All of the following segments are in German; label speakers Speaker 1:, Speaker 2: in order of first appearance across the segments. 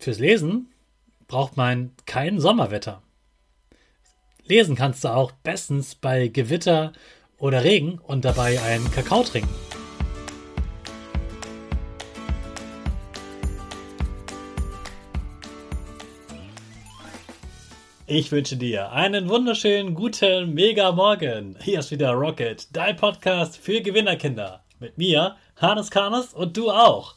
Speaker 1: Fürs Lesen braucht man kein Sommerwetter. Lesen kannst du auch bestens bei Gewitter oder Regen und dabei einen Kakao trinken. Ich wünsche dir einen wunderschönen guten Mega Morgen. Hier ist wieder Rocket, dein Podcast für Gewinnerkinder. Mit mir, Hannes Karnes und du auch.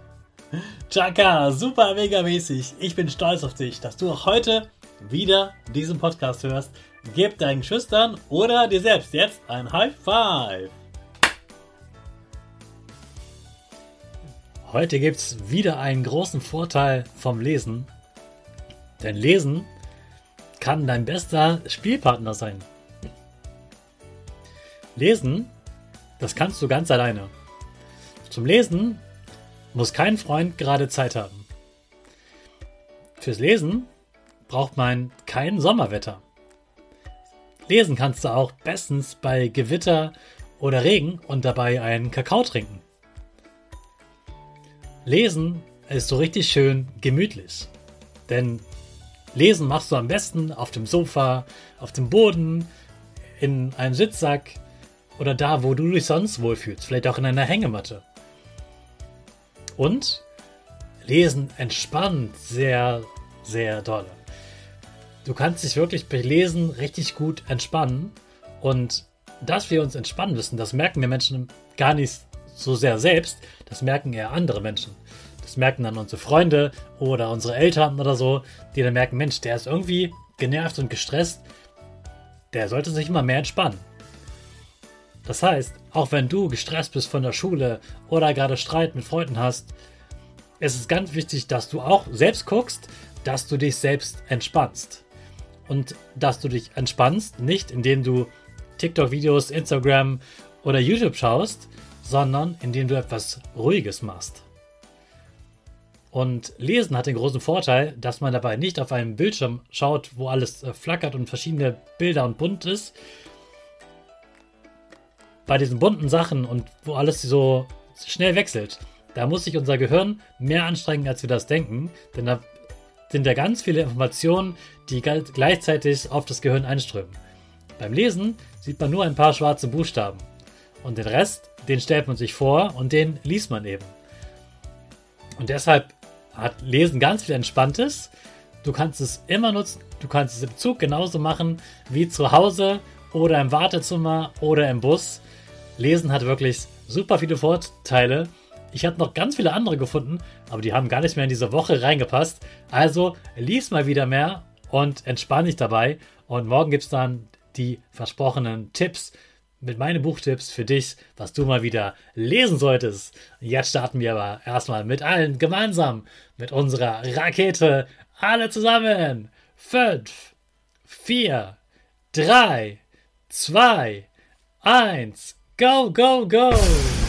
Speaker 1: Chaka, super mega mäßig. Ich bin stolz auf dich, dass du auch heute wieder diesen Podcast hörst. Gib deinen Schüchtern oder dir selbst jetzt ein High Five. Heute gibt es wieder einen großen Vorteil vom Lesen. Denn Lesen kann dein bester Spielpartner sein. Lesen, das kannst du ganz alleine. Zum Lesen muss kein Freund gerade Zeit haben. Fürs Lesen braucht man kein Sommerwetter. Lesen kannst du auch bestens bei Gewitter oder Regen und dabei einen Kakao trinken. Lesen ist so richtig schön gemütlich. Denn Lesen machst du am besten auf dem Sofa, auf dem Boden, in einem Sitzsack oder da, wo du dich sonst wohlfühlst. Vielleicht auch in einer Hängematte. Und Lesen entspannt sehr, sehr doll. Du kannst dich wirklich bei Lesen richtig gut entspannen. Und dass wir uns entspannen müssen, das merken wir Menschen gar nicht so sehr selbst. Das merken eher andere Menschen. Das merken dann unsere Freunde oder unsere Eltern oder so, die dann merken, Mensch, der ist irgendwie genervt und gestresst. Der sollte sich immer mehr entspannen. Das heißt, auch wenn du gestresst bist von der Schule oder gerade Streit mit Freunden hast, es ist ganz wichtig, dass du auch selbst guckst, dass du dich selbst entspannst. Und dass du dich entspannst, nicht indem du TikTok-Videos, Instagram oder YouTube schaust, sondern indem du etwas Ruhiges machst. Und Lesen hat den großen Vorteil, dass man dabei nicht auf einem Bildschirm schaut, wo alles äh, flackert und verschiedene Bilder und bunt ist, bei diesen bunten Sachen und wo alles so schnell wechselt, da muss sich unser Gehirn mehr anstrengen, als wir das denken, denn da sind ja ganz viele Informationen, die gleichzeitig auf das Gehirn einströmen. Beim Lesen sieht man nur ein paar schwarze Buchstaben und den Rest, den stellt man sich vor und den liest man eben. Und deshalb hat Lesen ganz viel Entspanntes. Du kannst es immer nutzen, du kannst es im Zug genauso machen wie zu Hause oder im Wartezimmer oder im Bus. Lesen hat wirklich super viele Vorteile Ich habe noch ganz viele andere gefunden, aber die haben gar nicht mehr in diese Woche reingepasst. Also lies mal wieder mehr und entspann dich dabei. Und morgen gibt es dann die versprochenen Tipps mit meinen Buchtipps für dich, was du mal wieder lesen solltest. Jetzt starten wir aber erstmal mit allen gemeinsam mit unserer Rakete. Alle zusammen. Fünf, vier, drei, zwei, eins. Go, go, go!